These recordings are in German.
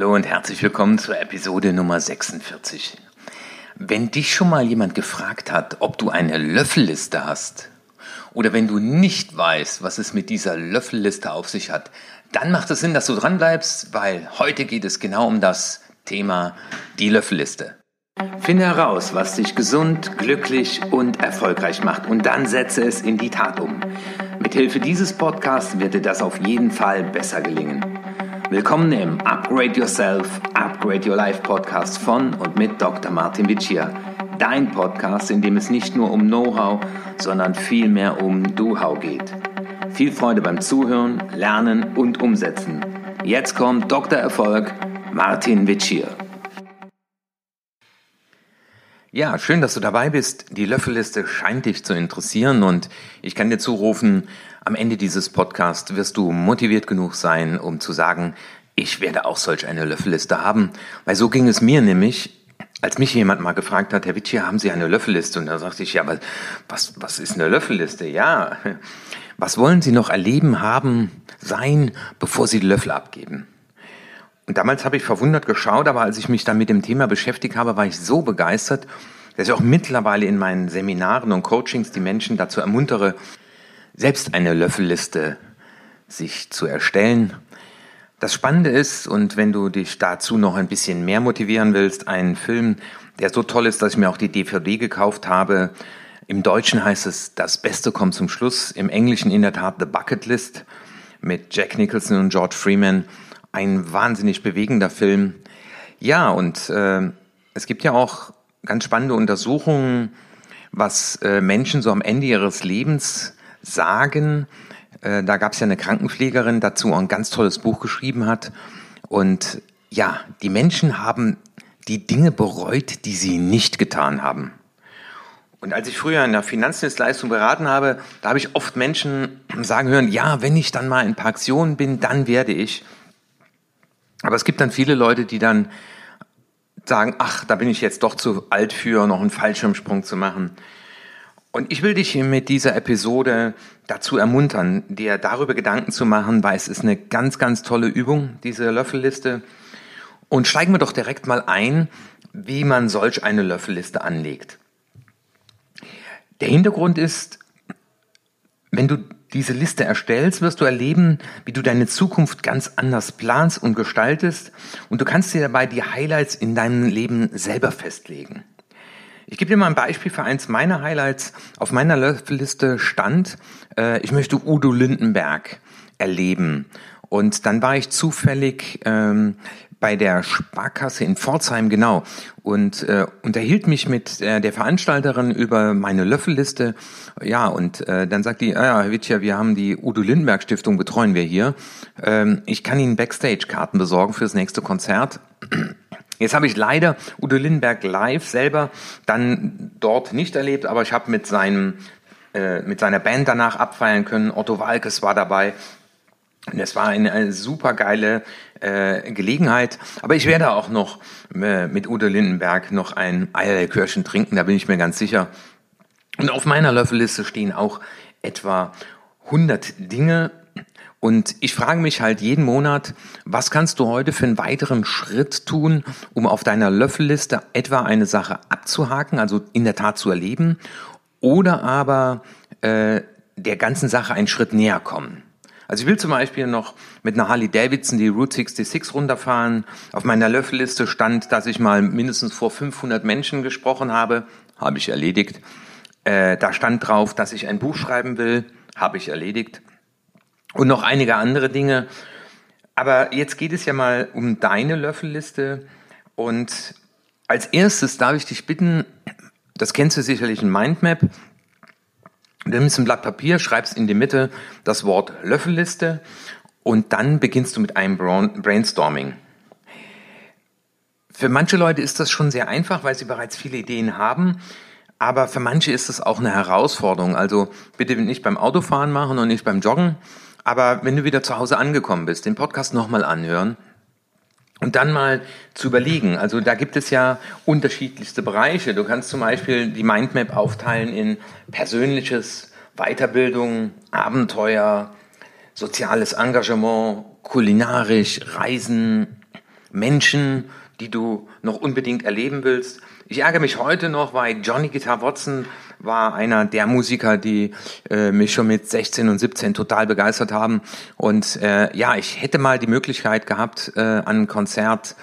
Hallo und herzlich willkommen zur Episode Nummer 46. Wenn dich schon mal jemand gefragt hat, ob du eine Löffelliste hast, oder wenn du nicht weißt, was es mit dieser Löffelliste auf sich hat, dann macht es Sinn, dass du dranbleibst, weil heute geht es genau um das Thema die Löffelliste. Finde heraus, was dich gesund, glücklich und erfolgreich macht und dann setze es in die Tat um. Mithilfe dieses Podcasts wird dir das auf jeden Fall besser gelingen. Willkommen im Upgrade Yourself, Upgrade Your Life Podcast von und mit Dr. Martin Vicia. Dein Podcast, in dem es nicht nur um Know-how, sondern vielmehr um Do-How geht. Viel Freude beim Zuhören, Lernen und Umsetzen. Jetzt kommt Dr. Erfolg, Martin Vicia. Ja, schön, dass du dabei bist. Die Löffelliste scheint dich zu interessieren und ich kann dir zurufen, am Ende dieses Podcasts wirst du motiviert genug sein, um zu sagen, ich werde auch solch eine Löffelliste haben. Weil so ging es mir nämlich, als mich jemand mal gefragt hat, Herr Witsch, haben Sie eine Löffelliste? Und da sagte ich, ja, aber was, was ist eine Löffelliste? Ja, was wollen Sie noch erleben, haben, sein, bevor Sie die Löffel abgeben? Und damals habe ich verwundert geschaut, aber als ich mich dann mit dem Thema beschäftigt habe, war ich so begeistert, dass ich auch mittlerweile in meinen Seminaren und Coachings die Menschen dazu ermuntere, selbst eine Löffelliste sich zu erstellen. Das Spannende ist, und wenn du dich dazu noch ein bisschen mehr motivieren willst, ein Film, der so toll ist, dass ich mir auch die DVD gekauft habe. Im Deutschen heißt es Das Beste kommt zum Schluss, im Englischen in der Tat The Bucket List mit Jack Nicholson und George Freeman. Ein wahnsinnig bewegender Film. Ja, und äh, es gibt ja auch ganz spannende Untersuchungen, was äh, Menschen so am Ende ihres Lebens sagen. Äh, da gab es ja eine Krankenpflegerin, dazu ein ganz tolles Buch geschrieben hat. Und ja, die Menschen haben die Dinge bereut, die sie nicht getan haben. Und als ich früher in der Finanzdienstleistung beraten habe, da habe ich oft Menschen sagen hören, ja, wenn ich dann mal in Pension bin, dann werde ich. Aber es gibt dann viele Leute, die dann sagen, ach, da bin ich jetzt doch zu alt für, noch einen Fallschirmsprung zu machen. Und ich will dich mit dieser Episode dazu ermuntern, dir darüber Gedanken zu machen, weil es ist eine ganz, ganz tolle Übung, diese Löffelliste. Und steigen wir doch direkt mal ein, wie man solch eine Löffelliste anlegt. Der Hintergrund ist, wenn du diese Liste erstellst, wirst du erleben, wie du deine Zukunft ganz anders planst und gestaltest und du kannst dir dabei die Highlights in deinem Leben selber festlegen. Ich gebe dir mal ein Beispiel für eins meiner Highlights. Auf meiner Liste stand, äh, ich möchte Udo Lindenberg erleben. Und dann war ich zufällig ähm, bei der Sparkasse in Pforzheim, genau, und äh, unterhielt mich mit äh, der Veranstalterin über meine Löffelliste. Ja, und äh, dann sagt die, ah ja, Herr wir haben die Udo Lindenberg Stiftung, betreuen wir hier. Ähm, ich kann Ihnen Backstage-Karten besorgen fürs nächste Konzert. Jetzt habe ich leider Udo Lindenberg live selber dann dort nicht erlebt, aber ich habe mit seinem äh, mit seiner Band danach abfeiern können. Otto Walkes war dabei. Es war eine, eine super geile äh, Gelegenheit. Aber ich werde auch noch äh, mit Udo Lindenberg noch ein Eierlikörchen trinken, da bin ich mir ganz sicher. Und auf meiner Löffelliste stehen auch etwa 100 Dinge. Und ich frage mich halt jeden Monat, was kannst du heute für einen weiteren Schritt tun, um auf deiner Löffelliste etwa eine Sache abzuhaken, also in der Tat zu erleben, oder aber äh, der ganzen Sache einen Schritt näher kommen. Also ich will zum Beispiel noch mit einer Harley Davidson die Route 66 runterfahren. Auf meiner Löffelliste stand, dass ich mal mindestens vor 500 Menschen gesprochen habe. Habe ich erledigt. Äh, da stand drauf, dass ich ein Buch schreiben will. Habe ich erledigt. Und noch einige andere Dinge. Aber jetzt geht es ja mal um deine Löffelliste. Und als erstes darf ich dich bitten, das kennst du sicherlich in Mindmap, Du nimmst ein Blatt Papier, schreibst in die Mitte das Wort Löffelliste und dann beginnst du mit einem Brainstorming. Für manche Leute ist das schon sehr einfach, weil sie bereits viele Ideen haben. Aber für manche ist das auch eine Herausforderung. Also bitte nicht beim Autofahren machen und nicht beim Joggen. Aber wenn du wieder zu Hause angekommen bist, den Podcast nochmal anhören und dann mal zu überlegen, also da gibt es ja unterschiedlichste Bereiche. Du kannst zum Beispiel die Mindmap aufteilen in persönliches, Weiterbildung, Abenteuer, soziales Engagement, kulinarisch, Reisen, Menschen, die du noch unbedingt erleben willst. Ich ärgere mich heute noch, weil Johnny Guitar Watson war einer der Musiker, die äh, mich schon mit 16 und 17 total begeistert haben. Und äh, ja, ich hätte mal die Möglichkeit gehabt, äh, an einem Konzert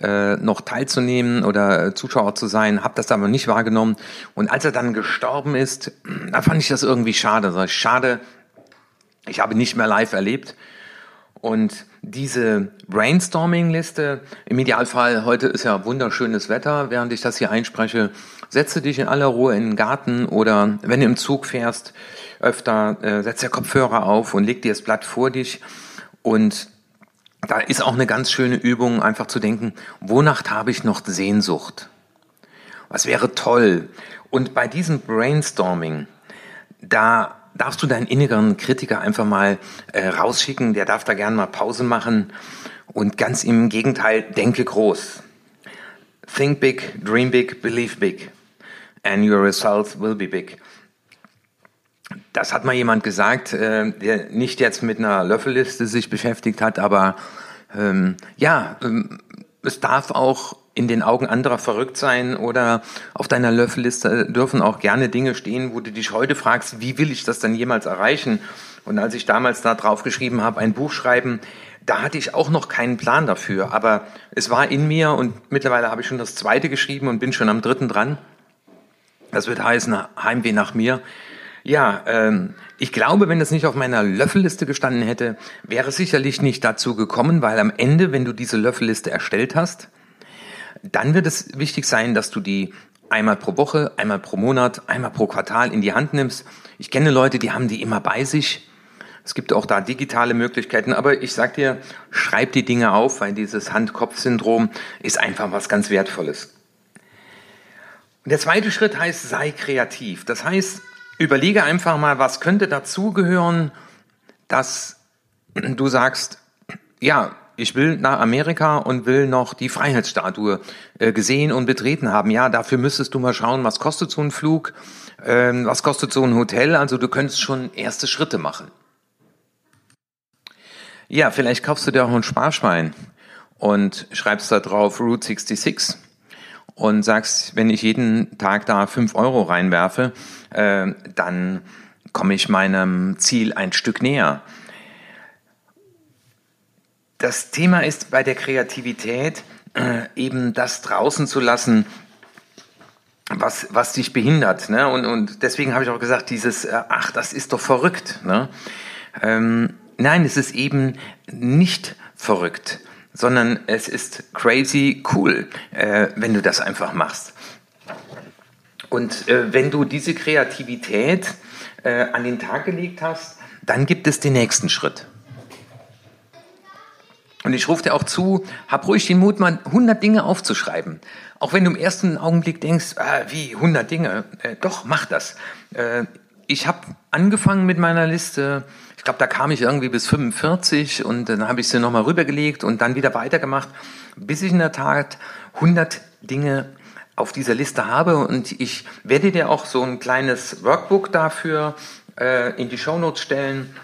äh, noch teilzunehmen oder äh, Zuschauer zu sein, habe das aber nicht wahrgenommen. Und als er dann gestorben ist, da fand ich das irgendwie schade. Also schade, ich habe nicht mehr live erlebt. Und diese Brainstorming-Liste, im Idealfall, heute ist ja wunderschönes Wetter, während ich das hier einspreche, setze dich in aller Ruhe in den Garten oder wenn du im Zug fährst, öfter, äh, setz der Kopfhörer auf und leg dir das Blatt vor dich und da ist auch eine ganz schöne Übung, einfach zu denken, wonach habe ich noch Sehnsucht? Was wäre toll? Und bei diesem Brainstorming, da darfst du deinen inneren Kritiker einfach mal äh, rausschicken, der darf da gern mal Pause machen und ganz im Gegenteil, denke groß. Think big, dream big, believe big and your results will be big. Das hat mal jemand gesagt, äh, der nicht jetzt mit einer Löffelliste sich beschäftigt hat, aber ähm, ja, ähm, es darf auch in den Augen anderer verrückt sein oder auf deiner Löffelliste dürfen auch gerne Dinge stehen, wo du dich heute fragst, wie will ich das denn jemals erreichen? Und als ich damals da drauf geschrieben habe, ein Buch schreiben, da hatte ich auch noch keinen Plan dafür, aber es war in mir und mittlerweile habe ich schon das zweite geschrieben und bin schon am dritten dran. Das wird heißen Heimweh nach mir. Ja, ähm, ich glaube, wenn das nicht auf meiner Löffelliste gestanden hätte, wäre es sicherlich nicht dazu gekommen, weil am Ende, wenn du diese Löffelliste erstellt hast, dann wird es wichtig sein, dass du die einmal pro Woche, einmal pro Monat, einmal pro Quartal in die Hand nimmst. Ich kenne Leute, die haben die immer bei sich. Es gibt auch da digitale Möglichkeiten, aber ich sag dir, schreib die Dinge auf, weil dieses Hand-Kopf-Syndrom ist einfach was ganz Wertvolles. Und der zweite Schritt heißt, sei kreativ. Das heißt, überlege einfach mal, was könnte dazugehören, dass du sagst, ja, ich will nach Amerika und will noch die Freiheitsstatue äh, gesehen und betreten haben. Ja, dafür müsstest du mal schauen, was kostet so ein Flug, ähm, was kostet so ein Hotel. Also du könntest schon erste Schritte machen. Ja, vielleicht kaufst du dir auch ein Sparschwein und schreibst da drauf Route 66 und sagst, wenn ich jeden Tag da fünf Euro reinwerfe, äh, dann komme ich meinem Ziel ein Stück näher. Das Thema ist bei der Kreativität äh, eben das draußen zu lassen, was, was dich behindert. Ne? Und, und deswegen habe ich auch gesagt, dieses, äh, ach, das ist doch verrückt. Ne? Ähm, nein, es ist eben nicht verrückt sondern es ist crazy cool, äh, wenn du das einfach machst. Und äh, wenn du diese Kreativität äh, an den Tag gelegt hast, dann gibt es den nächsten Schritt. Und ich rufe dir auch zu, hab ruhig den Mut, mal 100 Dinge aufzuschreiben. Auch wenn du im ersten Augenblick denkst, ah, wie 100 Dinge, äh, doch, mach das. Äh, ich habe angefangen mit meiner Liste ich glaube, da kam ich irgendwie bis 45 und dann habe ich sie nochmal rübergelegt und dann wieder weitergemacht, bis ich in der Tat 100 Dinge auf dieser Liste habe. Und ich werde dir auch so ein kleines Workbook dafür äh, in die Shownotes stellen.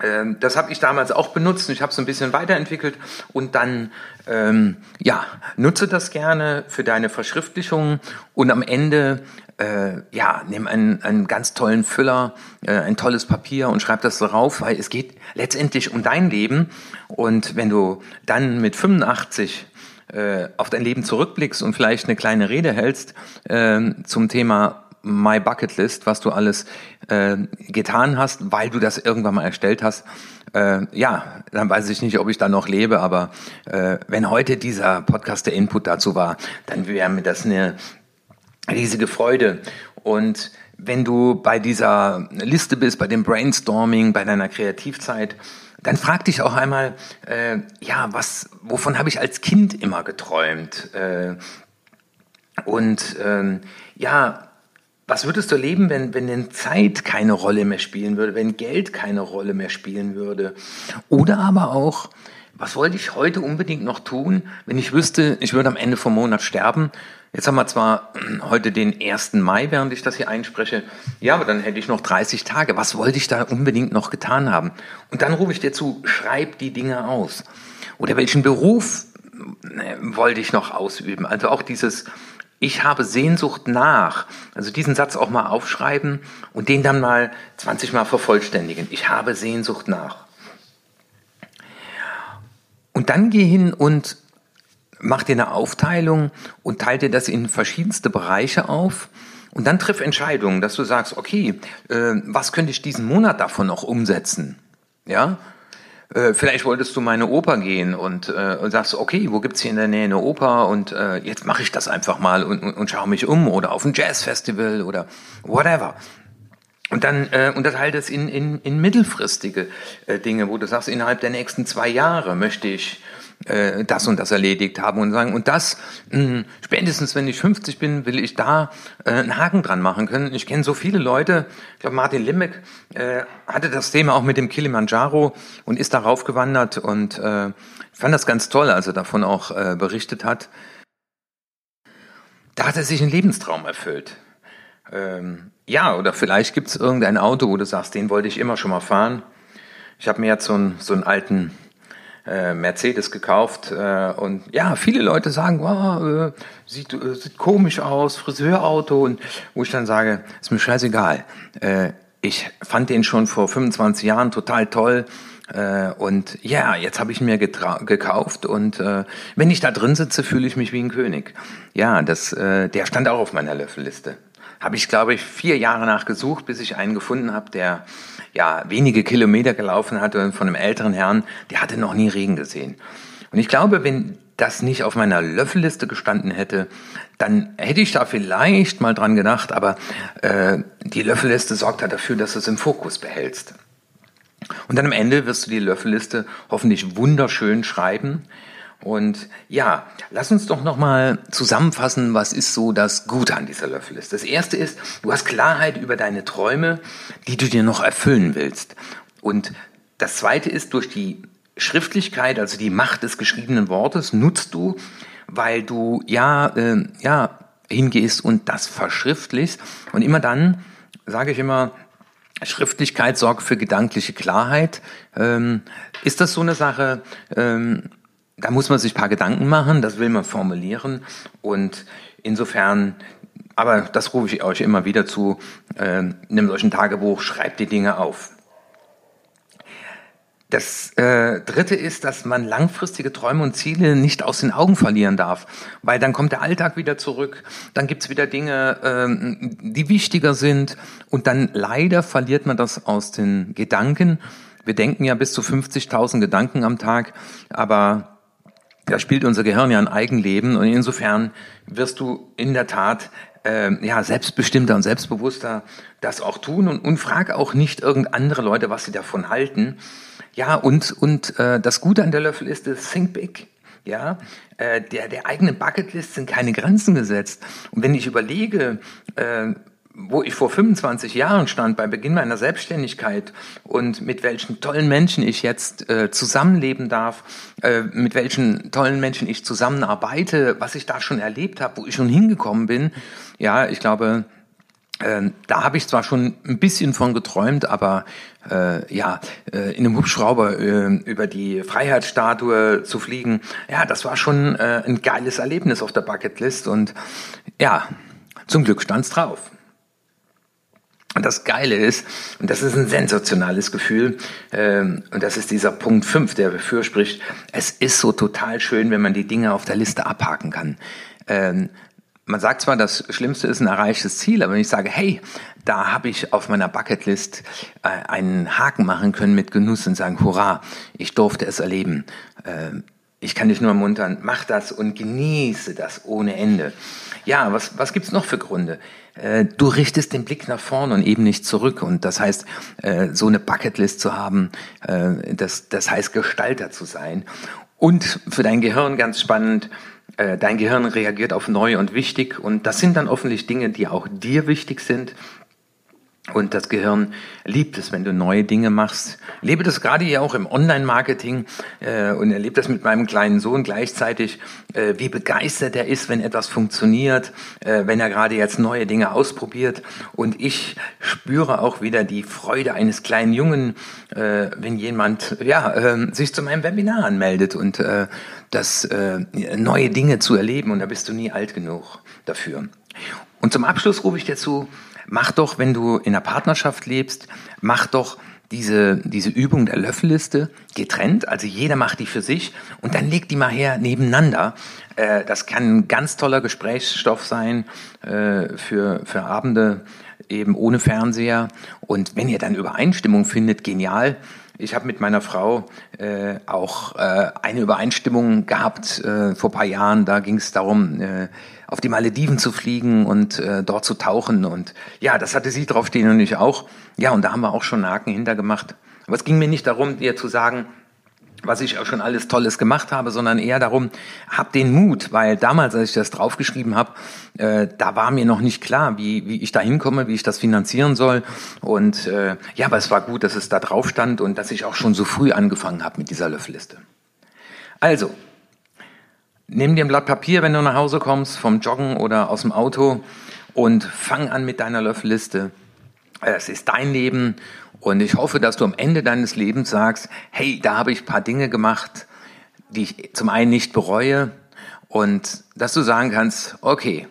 Ähm, das habe ich damals auch benutzt und ich habe es ein bisschen weiterentwickelt. Und dann ähm, ja nutze das gerne für deine Verschriftlichung und am Ende äh, ja, nimm einen, einen ganz tollen Füller, äh, ein tolles Papier und schreib das darauf, weil es geht letztendlich um dein Leben. Und wenn du dann mit 85 äh, auf dein Leben zurückblickst und vielleicht eine kleine Rede hältst äh, zum Thema My Bucket List, was du alles äh, getan hast, weil du das irgendwann mal erstellt hast, äh, ja, dann weiß ich nicht, ob ich da noch lebe, aber äh, wenn heute dieser Podcast der Input dazu war, dann wäre mir das eine riesige Freude. Und wenn du bei dieser Liste bist, bei dem Brainstorming, bei deiner Kreativzeit, dann frag dich auch einmal, äh, ja, was, wovon habe ich als Kind immer geträumt? Äh, und ähm, ja, was würdest du erleben, wenn, wenn denn Zeit keine Rolle mehr spielen würde, wenn Geld keine Rolle mehr spielen würde? Oder aber auch, was wollte ich heute unbedingt noch tun, wenn ich wüsste, ich würde am Ende vom Monat sterben? Jetzt haben wir zwar heute den 1. Mai, während ich das hier einspreche. Ja, aber dann hätte ich noch 30 Tage. Was wollte ich da unbedingt noch getan haben? Und dann rufe ich dir zu, schreib die Dinge aus. Oder welchen Beruf wollte ich noch ausüben. Also auch dieses, ich habe Sehnsucht nach. Also diesen Satz auch mal aufschreiben und den dann mal 20 Mal vervollständigen. Ich habe Sehnsucht nach. Und dann geh hin und mach dir eine Aufteilung und teile dir das in verschiedenste Bereiche auf. Und dann triff Entscheidungen, dass du sagst, okay, äh, was könnte ich diesen Monat davon noch umsetzen? Ja, äh, vielleicht wolltest du meine Oper gehen und, äh, und sagst, okay, wo gibt's hier in der Nähe eine Oper und äh, jetzt mache ich das einfach mal und, und, und schaue mich um oder auf ein Jazzfestival oder whatever. Und dann äh, unterteilt es in, in, in mittelfristige äh, Dinge, wo du sagst, innerhalb der nächsten zwei Jahre möchte ich äh, das und das erledigt haben und sagen, und das, mh, hm, spätestens wenn ich 50 bin, will ich da äh, einen Haken dran machen können. Ich kenne so viele Leute, ich glaube Martin Limbeck äh, hatte das Thema auch mit dem Kilimanjaro und ist darauf gewandert und äh, fand das ganz toll, als er davon auch äh, berichtet hat. Da hat er sich einen Lebenstraum erfüllt. Ähm, ja, oder vielleicht gibt es irgendein Auto, wo du sagst, den wollte ich immer schon mal fahren. Ich habe mir jetzt so einen, so einen alten äh, Mercedes gekauft äh, und ja, viele Leute sagen, wow, äh, sieht, äh, sieht komisch aus, Friseurauto und wo ich dann sage, ist mir scheißegal. Äh, ich fand den schon vor 25 Jahren total toll. Äh, und ja, jetzt habe ich mir gekauft und äh, wenn ich da drin sitze, fühle ich mich wie ein König. Ja, das, äh, der stand auch auf meiner Löffelliste. Habe ich, glaube ich, vier Jahre nachgesucht, bis ich einen gefunden habe, der ja, wenige Kilometer gelaufen hatte von einem älteren Herrn, der hatte noch nie Regen gesehen. Und ich glaube, wenn das nicht auf meiner Löffelliste gestanden hätte, dann hätte ich da vielleicht mal dran gedacht, aber äh, die Löffelliste sorgt halt dafür, dass du es im Fokus behältst. Und dann am Ende wirst du die Löffelliste hoffentlich wunderschön schreiben und ja, lass uns doch nochmal zusammenfassen, was ist so das Gute an dieser Löffelliste. Das erste ist, du hast Klarheit über deine Träume, die du dir noch erfüllen willst. Und das zweite ist, durch die Schriftlichkeit, also die Macht des geschriebenen Wortes, nutzt du, weil du ja, äh, ja, hingehst und das verschriftlichst. Und immer dann, sage ich immer, Schriftlichkeit sorgt für gedankliche Klarheit. Ähm, ist das so eine Sache? Ähm, da muss man sich ein paar Gedanken machen, das will man formulieren und insofern, aber das rufe ich euch immer wieder zu, äh, nehmt euch ein Tagebuch, schreibt die Dinge auf. Das äh, Dritte ist, dass man langfristige Träume und Ziele nicht aus den Augen verlieren darf, weil dann kommt der Alltag wieder zurück, dann gibt's wieder Dinge, äh, die wichtiger sind und dann leider verliert man das aus den Gedanken. Wir denken ja bis zu 50.000 Gedanken am Tag, aber da spielt unser Gehirn ja ein Eigenleben und insofern wirst du in der Tat äh, ja selbstbestimmter und selbstbewusster das auch tun und, und frag auch nicht irgend andere Leute, was sie davon halten. Ja, und, und äh, das Gute an der Löffel ist, es think big. Ja, äh, der, der eigene Bucketlist sind keine Grenzen gesetzt. Und wenn ich überlege, äh, wo ich vor 25 Jahren stand, bei Beginn meiner Selbstständigkeit und mit welchen tollen Menschen ich jetzt äh, zusammenleben darf, äh, mit welchen tollen Menschen ich zusammenarbeite, was ich da schon erlebt habe, wo ich schon hingekommen bin, ja, ich glaube, äh, da habe ich zwar schon ein bisschen von geträumt, aber äh, ja, äh, in einem Hubschrauber äh, über die Freiheitsstatue zu fliegen, ja, das war schon äh, ein geiles Erlebnis auf der Bucketlist und ja, zum Glück stand's drauf. Und das Geile ist, und das ist ein sensationales Gefühl, ähm, und das ist dieser Punkt 5, der dafür spricht, es ist so total schön, wenn man die Dinge auf der Liste abhaken kann. Ähm, man sagt zwar, das Schlimmste ist ein erreichtes Ziel, aber wenn ich sage, hey, da habe ich auf meiner Bucketlist äh, einen Haken machen können mit Genuss und sagen, hurra, ich durfte es erleben. Äh, ich kann dich nur ermuntern, mach das und genieße das ohne Ende. Ja, was, was gibt's noch für Gründe? Äh, du richtest den Blick nach vorne und eben nicht zurück. Und das heißt, äh, so eine Bucketlist zu haben, äh, das, das heißt Gestalter zu sein. Und für dein Gehirn ganz spannend, dein Gehirn reagiert auf neu und wichtig. Und das sind dann hoffentlich Dinge, die auch dir wichtig sind. Und das Gehirn liebt es, wenn du neue Dinge machst. Lebe das gerade hier auch im Online-Marketing äh, und erlebe das mit meinem kleinen Sohn gleichzeitig, äh, wie begeistert er ist, wenn etwas funktioniert, äh, wenn er gerade jetzt neue Dinge ausprobiert. Und ich spüre auch wieder die Freude eines kleinen Jungen, äh, wenn jemand ja äh, sich zu meinem Webinar anmeldet und äh, das äh, neue Dinge zu erleben. Und da bist du nie alt genug dafür. Und zum Abschluss rufe ich dir zu, mach doch, wenn du in einer Partnerschaft lebst, mach doch diese, diese Übung der Löffelliste getrennt, also jeder macht die für sich und dann legt die mal her nebeneinander. Äh, das kann ein ganz toller Gesprächsstoff sein äh, für, für Abende eben ohne Fernseher. Und wenn ihr dann Übereinstimmung findet, genial. Ich habe mit meiner Frau äh, auch äh, eine Übereinstimmung gehabt äh, vor paar Jahren. Da ging es darum, äh, auf die Malediven zu fliegen und äh, dort zu tauchen. Und ja, das hatte sie draufstehen und ich auch. Ja, und da haben wir auch schon einen Haken hintergemacht. Aber es ging mir nicht darum, dir zu sagen, was ich auch schon alles Tolles gemacht habe, sondern eher darum, hab den Mut, weil damals, als ich das draufgeschrieben habe, äh, da war mir noch nicht klar, wie, wie ich da hinkomme, wie ich das finanzieren soll. Und äh, ja, aber es war gut, dass es da drauf stand und dass ich auch schon so früh angefangen habe mit dieser Löffelliste. Also, nimm dir ein Blatt Papier, wenn du nach Hause kommst, vom Joggen oder aus dem Auto und fang an mit deiner Löffelliste. Es ist dein Leben und ich hoffe, dass du am Ende deines Lebens sagst, hey, da habe ich ein paar Dinge gemacht, die ich zum einen nicht bereue und dass du sagen kannst, okay,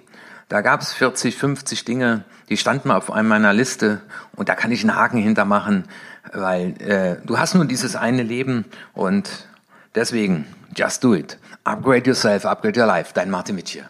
da gab es 40, 50 Dinge, die standen mal auf meiner Liste und da kann ich einen Haken hintermachen, weil äh, du hast nur dieses eine Leben und deswegen, just do it. Upgrade yourself, upgrade your life. Dein Martin Mitch hier.